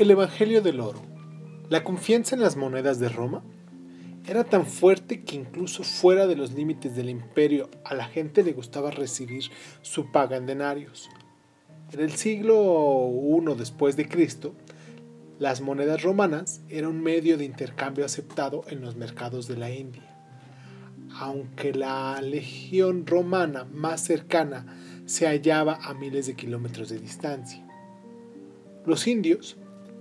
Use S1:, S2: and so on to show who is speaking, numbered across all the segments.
S1: El Evangelio del Oro. La confianza en las monedas de Roma era tan fuerte que incluso fuera de los límites del imperio a la gente le gustaba recibir su paga en denarios. En el siglo I después de Cristo, las monedas romanas eran un medio de intercambio aceptado en los mercados de la India. Aunque la legión romana más cercana se hallaba a miles de kilómetros de distancia. Los indios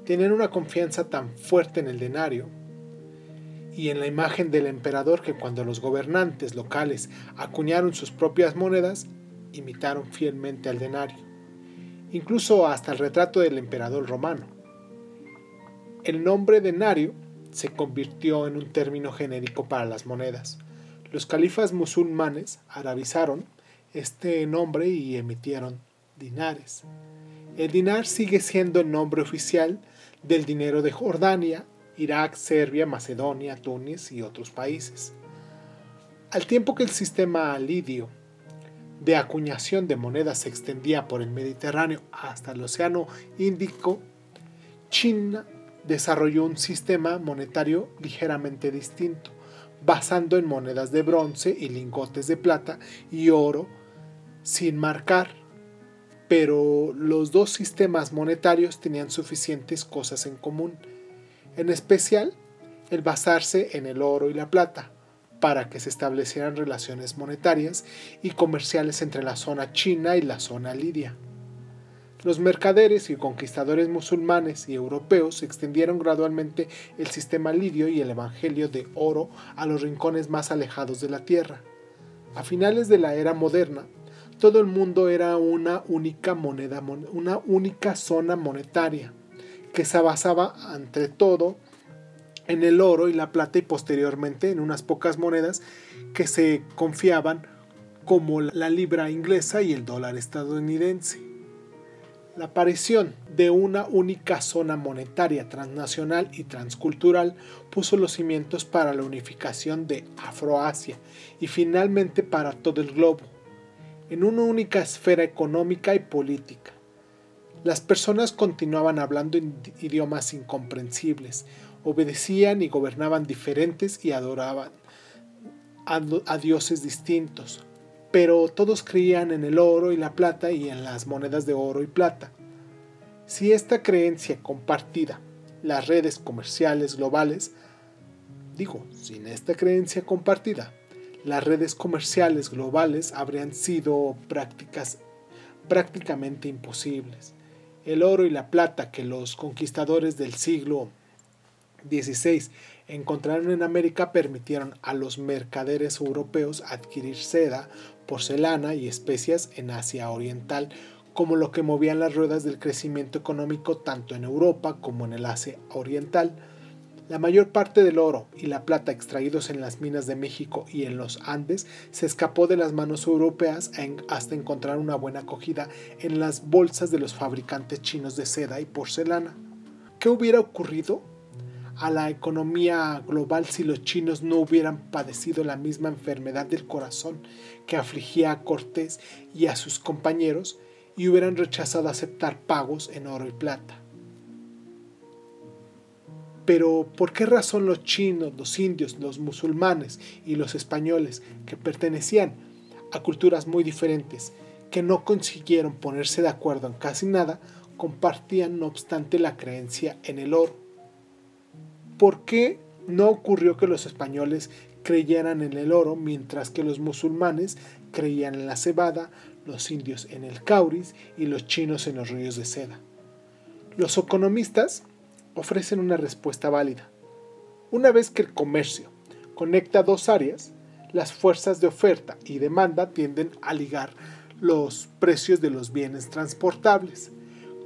S1: tenían una confianza tan fuerte en el denario y en la imagen del emperador que cuando los gobernantes locales acuñaron sus propias monedas, imitaron fielmente al denario, incluso hasta el retrato del emperador romano. El nombre denario se convirtió en un término genérico para las monedas. Los califas musulmanes arabizaron este nombre y emitieron dinares. El dinar sigue siendo el nombre oficial del dinero de Jordania, Irak, Serbia, Macedonia, Túnez y otros países. Al tiempo que el sistema lidio de acuñación de monedas se extendía por el Mediterráneo hasta el Océano Índico, China desarrolló un sistema monetario ligeramente distinto, basando en monedas de bronce y lingotes de plata y oro sin marcar, pero los dos sistemas monetarios tenían suficientes cosas en común, en especial el basarse en el oro y la plata, para que se establecieran relaciones monetarias y comerciales entre la zona china y la zona lidia. Los mercaderes y conquistadores musulmanes y europeos extendieron gradualmente el sistema lidio y el evangelio de oro a los rincones más alejados de la tierra. A finales de la era moderna, todo el mundo era una única moneda, una única zona monetaria, que se basaba entre todo en el oro y la plata y posteriormente en unas pocas monedas que se confiaban como la libra inglesa y el dólar estadounidense. La aparición de una única zona monetaria transnacional y transcultural puso los cimientos para la unificación de Afroasia y finalmente para todo el globo en una única esfera económica y política. Las personas continuaban hablando idiomas incomprensibles, obedecían y gobernaban diferentes y adoraban a, dioses distintos, pero todos creían en el oro y la plata y en las monedas de oro y plata. Si esta creencia compartida, las redes comerciales globales, digo, sin esta creencia compartida, las redes comerciales globales habrían sido prácticas prácticamente imposibles. El oro y la plata que los conquistadores del siglo XVI encontraron en América permitieron a los mercaderes europeos adquirir seda, porcelana y especias en Asia Oriental, como lo que movían las ruedas del crecimiento económico tanto en Europa como en el Asia Oriental. La mayor parte del oro y la plata extraídos en las minas de México y en los Andes se escapó de las manos europeas hasta encontrar una buena acogida en las bolsas de los fabricantes chinos de seda y porcelana. ¿Qué hubiera ocurrido a la economía global si los chinos no hubieran padecido la misma enfermedad del corazón que afligía a Cortés y a sus compañeros y hubieran rechazado aceptar pagos en oro y plata? Pero ¿por qué razón los chinos, los indios, los musulmanes y los españoles, que pertenecían a culturas muy diferentes, que no consiguieron ponerse de acuerdo en casi nada, compartían no obstante la creencia en el oro? ¿Por qué no ocurrió que los españoles creyeran en el oro mientras que los musulmanes creían en la cebada, los indios en el cauris y los chinos en los ríos de seda? Los economistas ofrecen una respuesta válida. Una vez que el comercio conecta dos áreas, las fuerzas de oferta y demanda tienden a ligar los precios de los bienes transportables,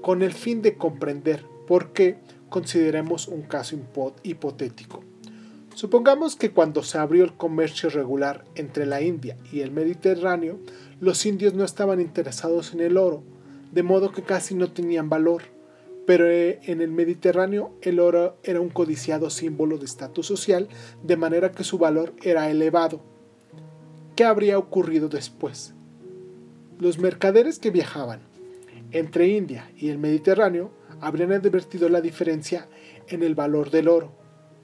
S1: con el fin de comprender por qué consideremos un caso hipotético. Supongamos que cuando se abrió el comercio regular entre la India y el Mediterráneo, los indios no estaban interesados en el oro, de modo que casi no tenían valor pero eh, en el Mediterráneo el oro era un codiciado símbolo de estatus social, de manera que su valor era elevado. ¿Qué habría ocurrido después? Los mercaderes que viajaban entre India y el Mediterráneo habrían advertido la diferencia en el valor del oro.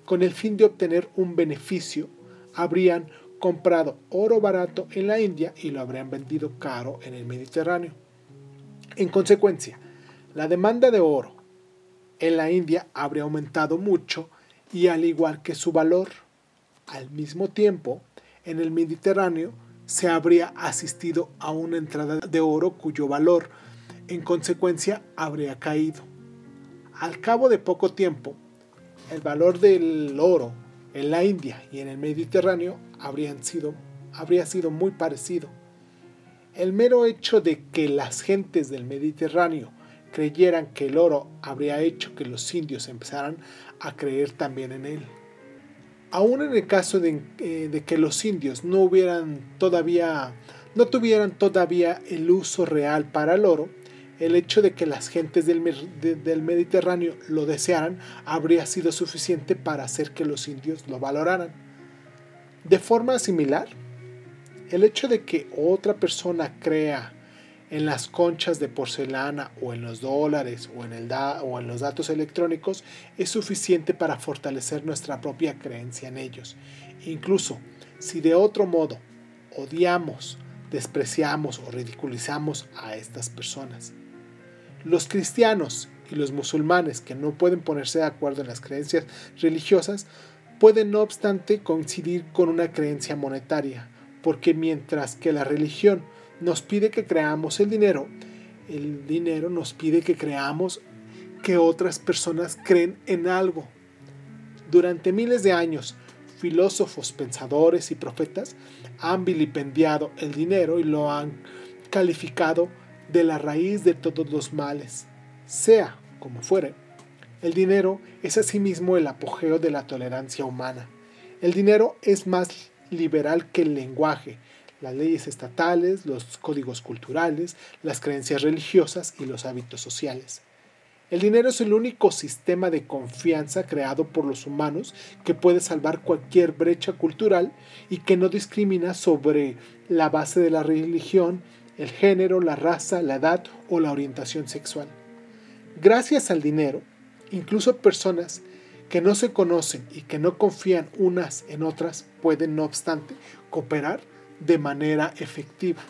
S1: Con el fin de obtener un beneficio, habrían comprado oro barato en la India y lo habrían vendido caro en el Mediterráneo. En consecuencia, la demanda de oro en la India habría aumentado mucho y al igual que su valor. Al mismo tiempo, en el Mediterráneo se habría asistido a una entrada de oro cuyo valor, en consecuencia, habría caído. Al cabo de poco tiempo, el valor del oro en la India y en el Mediterráneo habrían sido, habría sido muy parecido. El mero hecho de que las gentes del Mediterráneo creyeran que el oro habría hecho que los indios empezaran a creer también en él. Aún en el caso de, eh, que los indios no tuvieran todavía el uso real para el oro, el hecho de que las gentes del Mediterráneo lo desearan habría sido suficiente para hacer que los indios lo valoraran. De forma similar, el hecho de que otra persona crea en las conchas de porcelana o en los dólares o en, el o en los datos electrónicos es suficiente para fortalecer nuestra propia creencia en ellos. Incluso si de otro modo odiamos, despreciamos o ridiculizamos a estas personas. Los cristianos y los musulmanes que no pueden ponerse de acuerdo en las creencias religiosas pueden no obstante coincidir con una creencia monetaria, porque mientras que la religión nos pide que creamos el dinero, el dinero nos pide que creamos que otras personas creen en algo. Durante miles de años, filósofos, pensadores y profetas han vilipendiado el dinero y lo han calificado de la raíz de todos los males. Sea como fuere, el dinero es asimismo el apogeo de la tolerancia humana. El dinero es más liberal que el lenguaje, las leyes estatales, los códigos culturales, las creencias religiosas y los hábitos sociales. El dinero es el único sistema de confianza creado por los humanos que puede salvar cualquier brecha cultural y que no discrimina sobre la base de la religión, el género, la raza, la edad o la orientación sexual. Gracias al dinero, incluso personas que no se conocen y que no confían unas en otras pueden, no obstante, cooperar de manera efectiva.